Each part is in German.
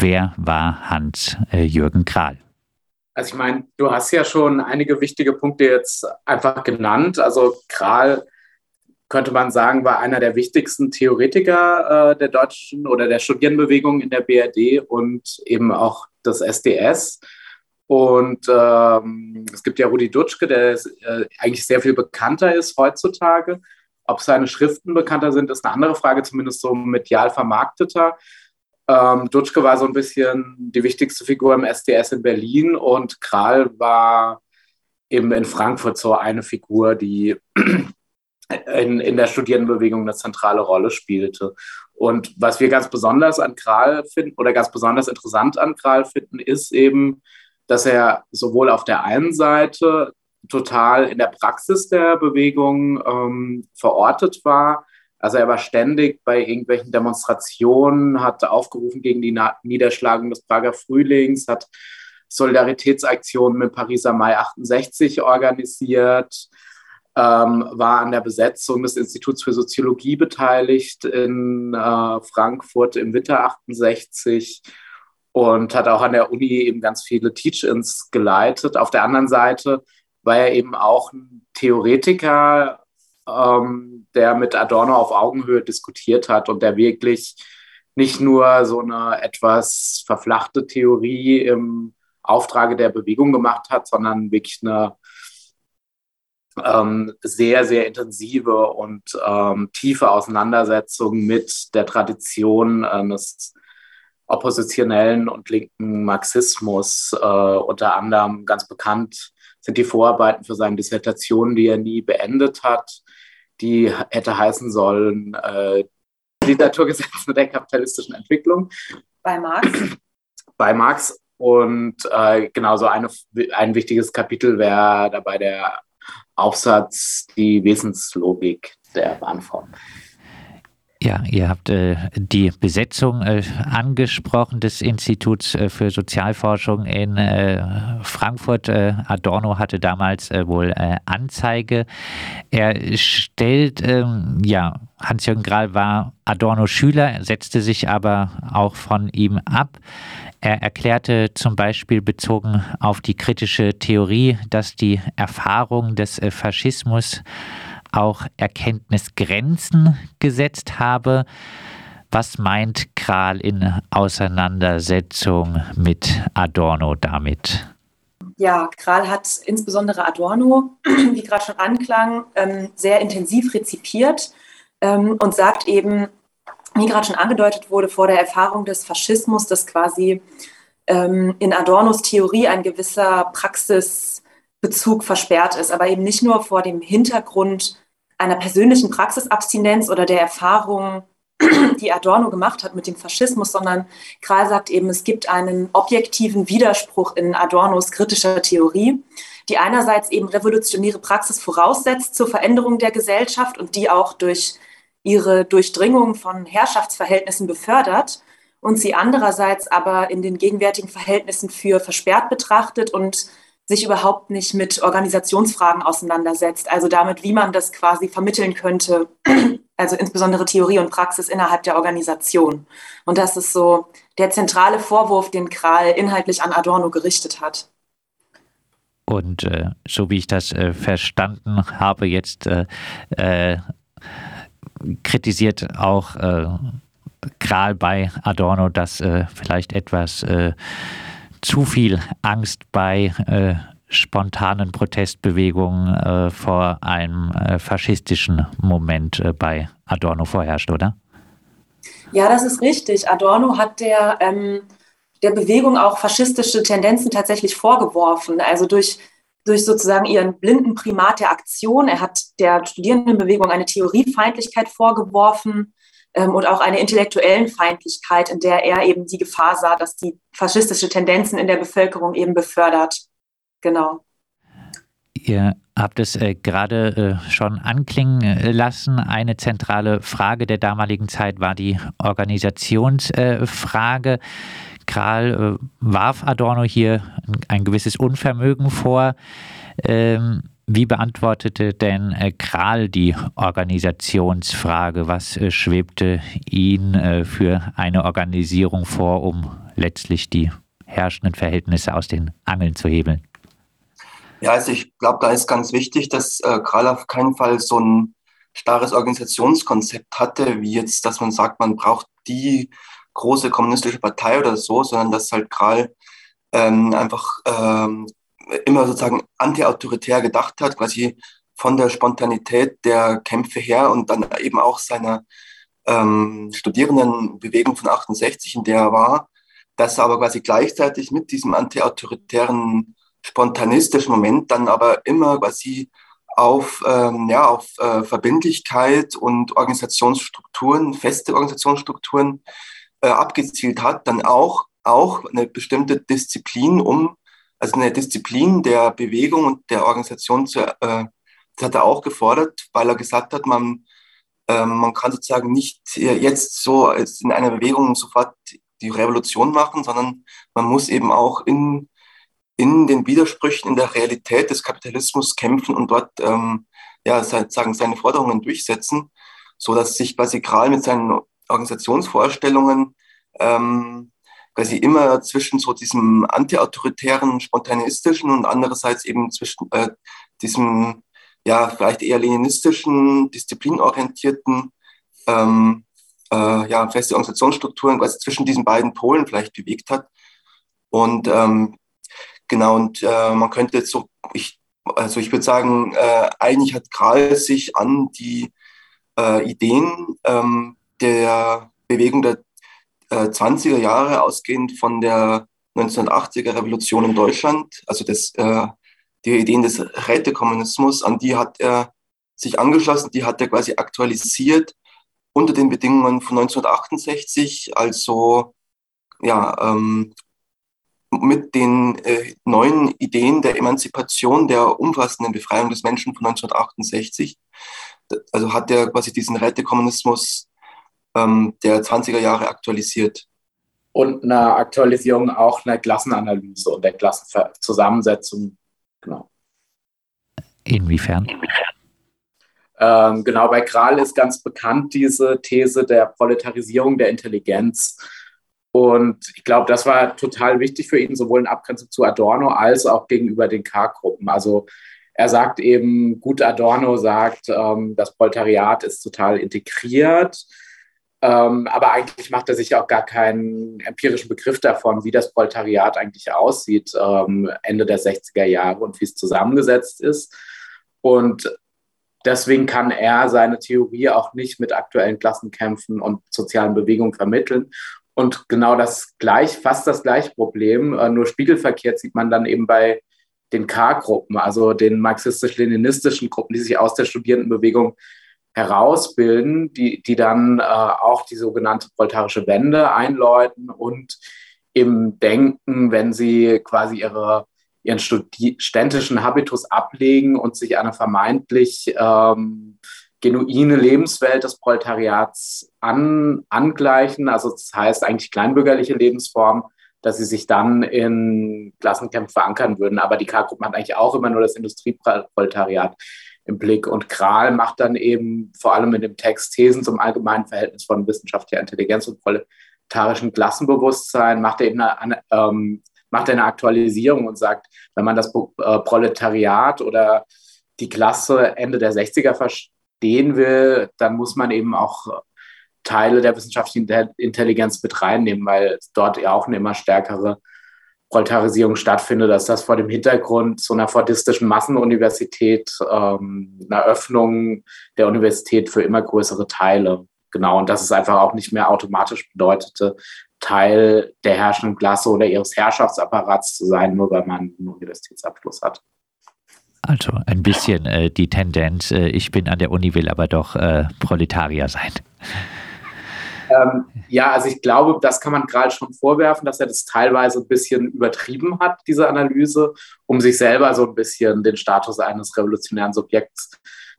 wer war Hans-Jürgen Kral? Also ich meine, du hast ja schon einige wichtige Punkte jetzt einfach genannt. Also Kral könnte man sagen, war einer der wichtigsten Theoretiker äh, der deutschen oder der Studierendenbewegung in der BRD und eben auch des SDS. Und ähm, es gibt ja Rudi Dutschke, der äh, eigentlich sehr viel bekannter ist heutzutage. Ob seine Schriften bekannter sind, ist eine andere Frage, zumindest so medial vermarkteter. Ähm, Dutschke war so ein bisschen die wichtigste Figur im SDS in Berlin und Kral war eben in Frankfurt so eine Figur, die in, in der Studierendenbewegung eine zentrale Rolle spielte. Und was wir ganz besonders an Kral finden oder ganz besonders interessant an Kral finden, ist eben, dass er sowohl auf der einen Seite total in der Praxis der Bewegung ähm, verortet war, also er war ständig bei irgendwelchen Demonstrationen, hat aufgerufen gegen die Niederschlagung des Prager Frühlings, hat Solidaritätsaktionen mit Pariser Mai 68 organisiert, ähm, war an der Besetzung des Instituts für Soziologie beteiligt in äh, Frankfurt im Winter 68 und hat auch an der Uni eben ganz viele Teach-ins geleitet. Auf der anderen Seite war er eben auch ein Theoretiker, ähm, der mit Adorno auf Augenhöhe diskutiert hat und der wirklich nicht nur so eine etwas verflachte Theorie im Auftrage der Bewegung gemacht hat, sondern wirklich eine ähm, sehr, sehr intensive und ähm, tiefe Auseinandersetzung mit der Tradition eines oppositionellen und linken Marxismus, äh, unter anderem ganz bekannt sind die Vorarbeiten für seine Dissertation, die er nie beendet hat, die hätte heißen sollen äh, Literaturgesetze der kapitalistischen Entwicklung. Bei Marx? Bei Marx. Und äh, genauso eine, ein wichtiges Kapitel wäre dabei der Aufsatz Die Wesenslogik der Bahnform. Ja, ihr habt äh, die Besetzung äh, angesprochen des Instituts äh, für Sozialforschung in äh, Frankfurt. Äh, Adorno hatte damals äh, wohl Anzeige. Er stellt, ähm, ja, Hans-Jürgen Grahl war Adorno Schüler, setzte sich aber auch von ihm ab. Er erklärte zum Beispiel bezogen auf die kritische Theorie, dass die Erfahrung des Faschismus auch Erkenntnisgrenzen gesetzt habe. Was meint Kral in Auseinandersetzung mit Adorno damit? Ja, Kral hat insbesondere Adorno, wie gerade schon anklang, ähm, sehr intensiv rezipiert ähm, und sagt eben, wie gerade schon angedeutet wurde, vor der Erfahrung des Faschismus, dass quasi ähm, in Adornos Theorie ein gewisser Praxisbezug versperrt ist, aber eben nicht nur vor dem Hintergrund einer persönlichen Praxisabstinenz oder der Erfahrung, die Adorno gemacht hat mit dem Faschismus, sondern Kral sagt eben, es gibt einen objektiven Widerspruch in Adornos kritischer Theorie, die einerseits eben revolutionäre Praxis voraussetzt zur Veränderung der Gesellschaft und die auch durch ihre Durchdringung von Herrschaftsverhältnissen befördert und sie andererseits aber in den gegenwärtigen Verhältnissen für versperrt betrachtet und sich überhaupt nicht mit Organisationsfragen auseinandersetzt, also damit, wie man das quasi vermitteln könnte, also insbesondere Theorie und Praxis innerhalb der Organisation. Und das ist so der zentrale Vorwurf, den Kral inhaltlich an Adorno gerichtet hat. Und äh, so wie ich das äh, verstanden habe, jetzt äh, äh kritisiert auch äh, Kral bei Adorno, dass äh, vielleicht etwas zu viel Angst bei äh, spontanen Protestbewegungen äh, vor einem äh, faschistischen Moment äh, bei Adorno vorherrscht, oder? Ja, das ist richtig. Adorno hat der, ähm, der Bewegung auch faschistische Tendenzen tatsächlich vorgeworfen. Also durch, durch sozusagen ihren blinden Primat der Aktion. Er hat der Studierendenbewegung eine Theoriefeindlichkeit vorgeworfen ähm, und auch eine intellektuellen Feindlichkeit, in der er eben die Gefahr sah, dass die faschistische Tendenzen in der Bevölkerung eben befördert. Genau. Ihr habt es äh, gerade äh, schon anklingen äh, lassen. Eine zentrale Frage der damaligen Zeit war die Organisationsfrage. Kral äh, warf Adorno hier ein, ein gewisses Unvermögen vor. Ähm, wie beantwortete denn äh, Kral die Organisationsfrage? Was äh, schwebte ihn äh, für eine Organisierung vor, um letztlich die herrschenden Verhältnisse aus den Angeln zu hebeln? Ja, also ich glaube, da ist ganz wichtig, dass Kral auf keinen Fall so ein starres Organisationskonzept hatte, wie jetzt, dass man sagt, man braucht die große kommunistische Partei oder so, sondern dass halt Kral ähm, einfach ähm, immer sozusagen antiautoritär gedacht hat, quasi von der Spontanität der Kämpfe her und dann eben auch seiner ähm, Studierendenbewegung von 68, in der er war, dass er aber quasi gleichzeitig mit diesem antiautoritären spontanistischen Moment dann aber immer quasi auf, ähm, ja, auf äh, Verbindlichkeit und Organisationsstrukturen, feste Organisationsstrukturen äh, abgezielt hat, dann auch, auch eine bestimmte Disziplin, um, also eine Disziplin der Bewegung und der Organisation zu, äh, das hat er auch gefordert, weil er gesagt hat, man, äh, man kann sozusagen nicht jetzt so in einer Bewegung sofort die Revolution machen, sondern man muss eben auch in in den Widersprüchen in der Realität des Kapitalismus kämpfen und dort ähm, ja, sagen, seine Forderungen durchsetzen, so dass sich quasi Kral mit seinen Organisationsvorstellungen ähm, quasi immer zwischen so diesem antiautoritären, spontanistischen und andererseits eben zwischen äh, diesem ja vielleicht eher leninistischen, disziplinorientierten ähm, äh, ja, feste Organisationsstrukturen quasi zwischen diesen beiden Polen vielleicht bewegt hat. Und ähm, Genau, und äh, man könnte jetzt so, ich, also ich würde sagen, äh, eigentlich hat Kral sich an die äh, Ideen ähm, der Bewegung der äh, 20er Jahre ausgehend von der 1980er Revolution in Deutschland, also das, äh, die Ideen des Rätekommunismus, an die hat er sich angeschlossen, die hat er quasi aktualisiert unter den Bedingungen von 1968, also ja, ähm, mit den äh, neuen Ideen der Emanzipation, der umfassenden Befreiung des Menschen von 1968. Also hat er quasi diesen Rätekommunismus ähm, der 20er Jahre aktualisiert. Und eine Aktualisierung auch einer Klassenanalyse und der Klassenzusammensetzung. Genau. Inwiefern? Ähm, genau, bei Kral ist ganz bekannt diese These der Proletarisierung der Intelligenz. Und ich glaube, das war total wichtig für ihn, sowohl in Abgrenzung zu Adorno als auch gegenüber den K-Gruppen. Also er sagt eben, gut Adorno sagt, ähm, das Proletariat ist total integriert, ähm, aber eigentlich macht er sich auch gar keinen empirischen Begriff davon, wie das Proletariat eigentlich aussieht, ähm, Ende der 60er Jahre und wie es zusammengesetzt ist. Und deswegen kann er seine Theorie auch nicht mit aktuellen Klassenkämpfen und sozialen Bewegungen vermitteln. Und genau das gleich, fast das gleiche Problem, äh, nur spiegelverkehrt sieht man dann eben bei den K-Gruppen, also den marxistisch-leninistischen Gruppen, die sich aus der Studierendenbewegung herausbilden, die, die dann äh, auch die sogenannte proletarische Wende einläuten und im Denken, wenn sie quasi ihre, ihren studentischen Habitus ablegen und sich einer vermeintlich ähm, genuine Lebenswelt des Proletariats an, angleichen. Also das heißt eigentlich kleinbürgerliche Lebensform, dass sie sich dann in Klassenkämpfen verankern würden. Aber die K-Gruppe hat eigentlich auch immer nur das Industrieproletariat im Blick. Und Kral macht dann eben vor allem in dem Text Thesen zum allgemeinen Verhältnis von wissenschaftlicher Intelligenz und proletarischem Klassenbewusstsein, macht er eben eine, ähm, macht eine Aktualisierung und sagt, wenn man das äh, Proletariat oder die Klasse Ende der 60er verstehen will, dann muss man eben auch Teile der wissenschaftlichen Intelligenz mit reinnehmen, weil dort ja auch eine immer stärkere Proletarisierung stattfindet, dass das vor dem Hintergrund so einer fordistischen Massenuniversität, ähm, einer Öffnung der Universität für immer größere Teile. Genau, und dass es einfach auch nicht mehr automatisch bedeutete, Teil der herrschenden Klasse oder ihres Herrschaftsapparats zu sein, nur weil man einen Universitätsabschluss hat. Also ein bisschen äh, die Tendenz, äh, ich bin an der Uni, will aber doch äh, Proletarier sein. Ähm, ja, also ich glaube, das kann man gerade schon vorwerfen, dass er das teilweise ein bisschen übertrieben hat, diese Analyse, um sich selber so ein bisschen den Status eines revolutionären Subjekts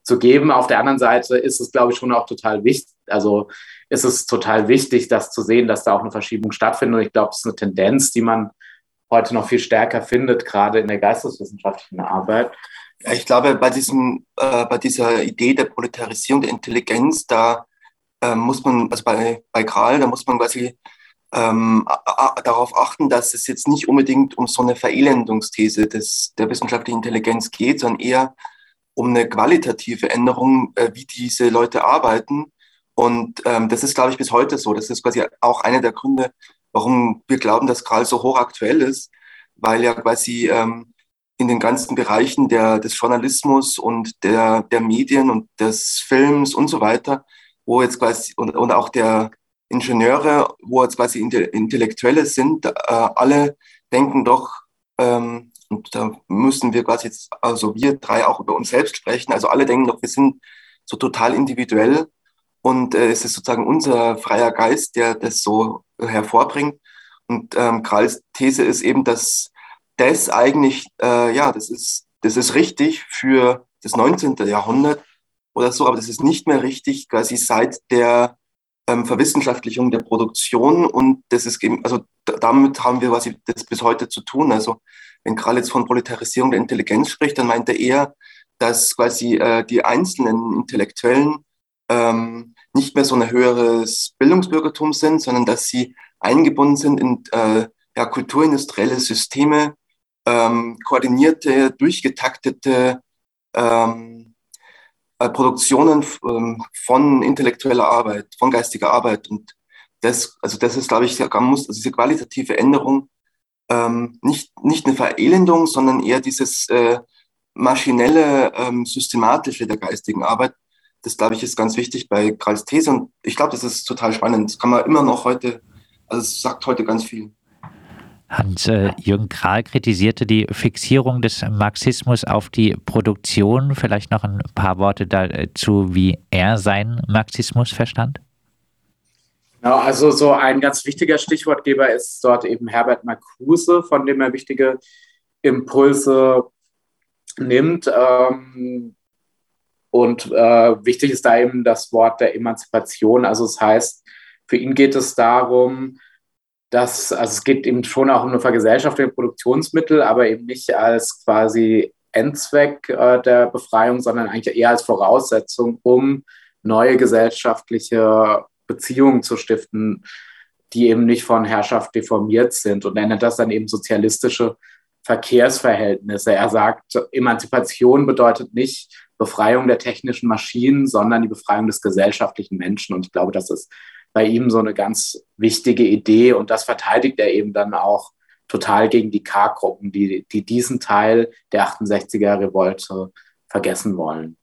zu geben. Auf der anderen Seite ist es, glaube ich, schon auch total wichtig, also ist es total wichtig, das zu sehen, dass da auch eine Verschiebung stattfindet. Und ich glaube, es ist eine Tendenz, die man heute noch viel stärker findet, gerade in der geisteswissenschaftlichen Arbeit. Ich glaube, bei, diesem, äh, bei dieser Idee der Proletarisierung der Intelligenz, da äh, muss man, also bei, bei Kral, da muss man quasi ähm, darauf achten, dass es jetzt nicht unbedingt um so eine Verelendungsthese des, der wissenschaftlichen Intelligenz geht, sondern eher um eine qualitative Änderung, äh, wie diese Leute arbeiten. Und ähm, das ist, glaube ich, bis heute so. Das ist quasi auch einer der Gründe, warum wir glauben, dass Kral so hochaktuell ist, weil ja quasi ähm, in den ganzen Bereichen der, des Journalismus und der, der Medien und des Films und so weiter, wo jetzt quasi und, und auch der Ingenieure, wo jetzt quasi Intellektuelle sind, äh, alle denken doch, ähm, und da müssen wir quasi jetzt, also wir drei auch über uns selbst sprechen, also alle denken doch, wir sind so total individuell und äh, es ist sozusagen unser freier Geist, der das so hervorbringt. Und ähm, Kralls These ist eben, dass das eigentlich, äh, ja, das ist, das ist richtig für das 19. Jahrhundert oder so, aber das ist nicht mehr richtig quasi seit der ähm, Verwissenschaftlichung der Produktion und das ist eben, also damit haben wir quasi das bis heute zu tun. Also wenn Krall jetzt von Proletarisierung der Intelligenz spricht, dann meint er eher, dass quasi äh, die einzelnen Intellektuellen ähm, nicht mehr so ein höheres Bildungsbürgertum sind, sondern dass sie eingebunden sind in äh, ja, kulturindustrielle Systeme, ähm, koordinierte, durchgetaktete ähm, äh, Produktionen ähm, von intellektueller Arbeit, von geistiger Arbeit. Und das, also das ist, glaube ich, muss, also diese qualitative Änderung ähm, nicht, nicht eine Verelendung, sondern eher dieses äh, maschinelle, ähm, systematische der geistigen Arbeit. Das, glaube ich, ist ganz wichtig bei Karls These. Und ich glaube, das ist total spannend. Das kann man immer noch heute, also es sagt heute ganz viel. Hans-Jürgen äh, Kral kritisierte die Fixierung des Marxismus auf die Produktion. Vielleicht noch ein paar Worte dazu, wie er seinen Marxismus verstand? Genau, also so ein ganz wichtiger Stichwortgeber ist dort eben Herbert Marcuse, von dem er wichtige Impulse nimmt. Ähm, und äh, wichtig ist da eben das Wort der Emanzipation. Also es das heißt, für ihn geht es darum, dass, also es geht eben schon auch um eine Vergesellschaftung der Produktionsmittel, aber eben nicht als quasi Endzweck äh, der Befreiung, sondern eigentlich eher als Voraussetzung, um neue gesellschaftliche Beziehungen zu stiften, die eben nicht von Herrschaft deformiert sind. Und er nennt das dann eben sozialistische Verkehrsverhältnisse. Er sagt, Emanzipation bedeutet nicht Befreiung der technischen Maschinen, sondern die Befreiung des gesellschaftlichen Menschen. Und ich glaube, das ist bei ihm so eine ganz wichtige Idee. Und das verteidigt er eben dann auch total gegen die K-Gruppen, die, die diesen Teil der 68er-Revolte vergessen wollen.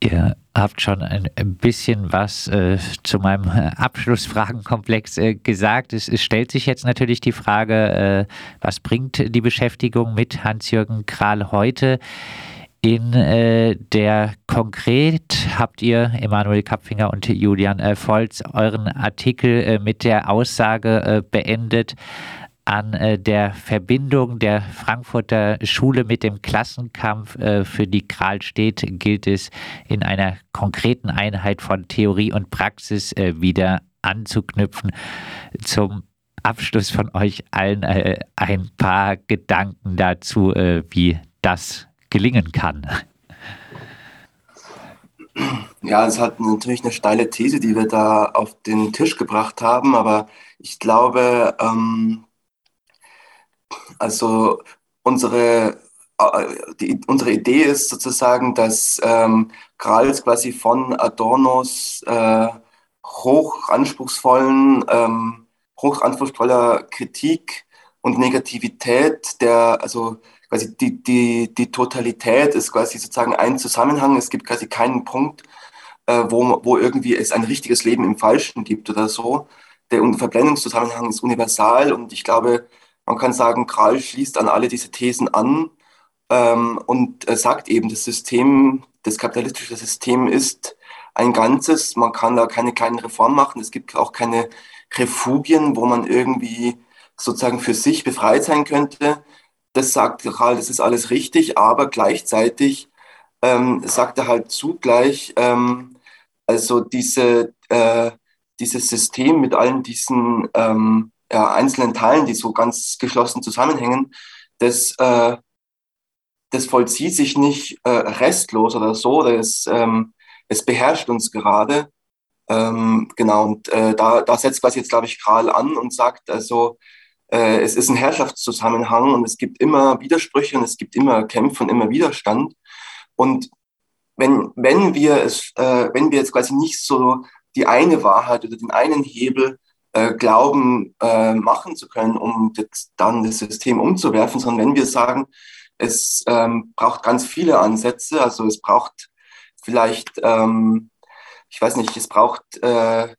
Ihr habt schon ein bisschen was äh, zu meinem Abschlussfragenkomplex äh, gesagt. Es, es, stellt sich jetzt natürlich die Frage, äh, was bringt die Beschäftigung mit Hans-Jürgen Kral heute? In äh, der Konkret habt ihr, Emanuel Kapfinger und Julian äh, Volz, euren Artikel äh, mit der Aussage beendet, an äh, der Verbindung der Frankfurter Schule mit dem Klassenkampf, äh, für die Kral steht, gilt es in einer konkreten Einheit von Theorie und Praxis äh, wieder anzuknüpfen. Zum Abschluss von euch allen äh, ein paar Gedanken dazu, äh, wie das gelingen kann. Ja, es hat natürlich eine steile These, die wir da auf den Tisch gebracht haben, aber ich glaube, ähm, also unsere, äh, die, unsere Idee ist sozusagen, dass ähm, Krals quasi von Adornos äh, hochanspruchsvollen, ähm, hochanspruchsvoller Kritik und Negativität der, also quasi die, die, die Totalität ist quasi sozusagen ein Zusammenhang. Es gibt quasi keinen Punkt, äh, wo, wo irgendwie es ein richtiges Leben im Falschen gibt oder so. Der Verblendungszusammenhang ist universal und ich glaube, man kann sagen, Kral schließt an alle diese Thesen an ähm, und äh, sagt eben, das System, das kapitalistische System ist ein Ganzes. Man kann da keine kleinen Reformen machen. Es gibt auch keine Refugien, wo man irgendwie sozusagen für sich befreit sein könnte. Das sagt Kral, das ist alles richtig, aber gleichzeitig ähm, sagt er halt zugleich, ähm, also diese, äh, dieses System mit allen diesen ähm, ja, einzelnen Teilen, die so ganz geschlossen zusammenhängen, das, äh, das vollzieht sich nicht äh, restlos oder so, das, ähm, es beherrscht uns gerade. Ähm, genau, und äh, da, da setzt quasi jetzt, glaube ich, Kral an und sagt, also äh, es ist ein Herrschaftszusammenhang und es gibt immer Widersprüche und es gibt immer Kämpfe und immer Widerstand. Und wenn, wenn wir es, äh, wenn wir jetzt quasi nicht so die eine Wahrheit oder den einen Hebel äh, glauben, äh, machen zu können, um das, dann das System umzuwerfen, sondern wenn wir sagen, es ähm, braucht ganz viele Ansätze, also es braucht vielleicht, ähm, ich weiß nicht, es braucht, äh,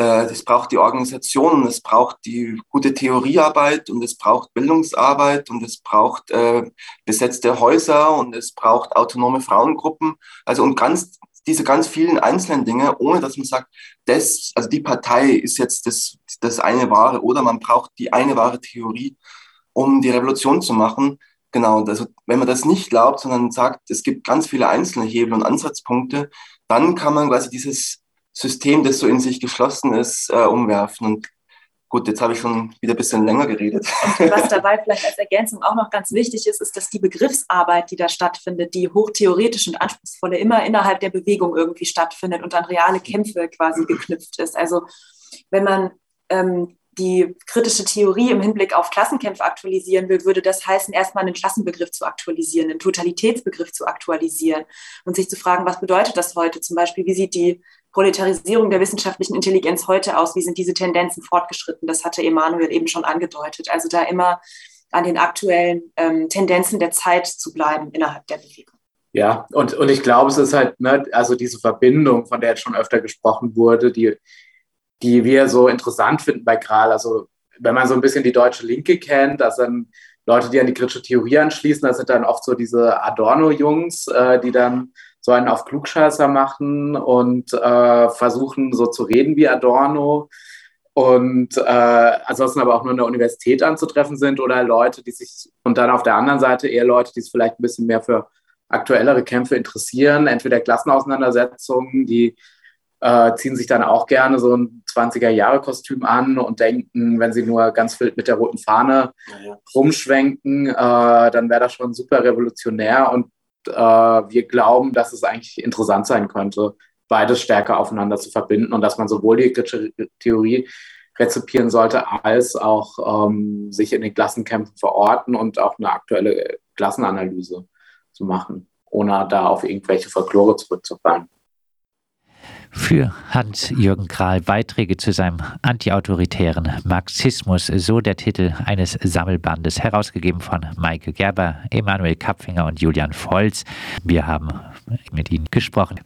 äh, es braucht die Organisation, es braucht die gute Theoriearbeit und es braucht Bildungsarbeit und es braucht äh, besetzte Häuser und es braucht autonome Frauengruppen, also und ganz diese ganz vielen einzelnen Dinge, ohne dass man sagt, das, also die Partei ist jetzt das, das eine wahre oder man braucht die eine wahre Theorie, um die Revolution zu machen. Genau, also wenn man das nicht glaubt, sondern sagt, es gibt ganz viele einzelne Hebel und Ansatzpunkte, dann kann man quasi dieses System, das so in sich geschlossen ist, äh, umwerfen. Und Gut, jetzt habe ich schon wieder ein bisschen länger geredet. Und was dabei vielleicht als Ergänzung auch noch ganz wichtig ist, ist, dass die Begriffsarbeit, die da stattfindet, die hochtheoretisch und anspruchsvolle, immer innerhalb der Bewegung irgendwie stattfindet und an reale Kämpfe quasi geknüpft ist. Also wenn man ähm, die kritische Theorie im Hinblick auf Klassenkämpfe aktualisieren will, würde das heißen, erstmal einen Klassenbegriff zu aktualisieren, einen Totalitätsbegriff zu aktualisieren und sich zu fragen, was bedeutet das heute? Zum Beispiel, wie sieht die Proletarisierung der wissenschaftlichen Intelligenz heute aus? Wie sind diese Tendenzen fortgeschritten? Das hatte Emanuel eben schon angedeutet. Also da immer an den aktuellen ähm, Tendenzen der Zeit zu bleiben innerhalb der Bewegung. Ja, und, und ich glaube, es ist halt, ne, also diese Verbindung, von der jetzt schon öfter gesprochen wurde, die, die wir so interessant finden bei Kral. Also, wenn man so ein bisschen die deutsche Linke kennt, das sind Leute, die an die kritische Theorie anschließen, das sind dann oft so diese Adorno-Jungs, äh, die dann so einen auf Klugscheißer machen und äh, versuchen so zu reden wie Adorno und äh, ansonsten aber auch nur in der Universität anzutreffen sind oder Leute, die sich und dann auf der anderen Seite eher Leute, die sich vielleicht ein bisschen mehr für aktuellere Kämpfe interessieren, entweder Klassenauseinandersetzungen, die äh, ziehen sich dann auch gerne so ein 20er-Jahre-Kostüm an und denken, wenn sie nur ganz wild mit der roten Fahne ja, ja. rumschwenken, äh, dann wäre das schon super revolutionär und wir glauben, dass es eigentlich interessant sein könnte, beides stärker aufeinander zu verbinden und dass man sowohl die Theorie rezipieren sollte, als auch ähm, sich in den Klassenkämpfen verorten und auch eine aktuelle Klassenanalyse zu machen, ohne da auf irgendwelche Folklore zurückzufallen für Hans-Jürgen Kral Beiträge zu seinem antiautoritären Marxismus, so der Titel eines Sammelbandes, herausgegeben von Maike Gerber, Emanuel Kapfinger und Julian Volz. Wir haben mit ihnen gesprochen.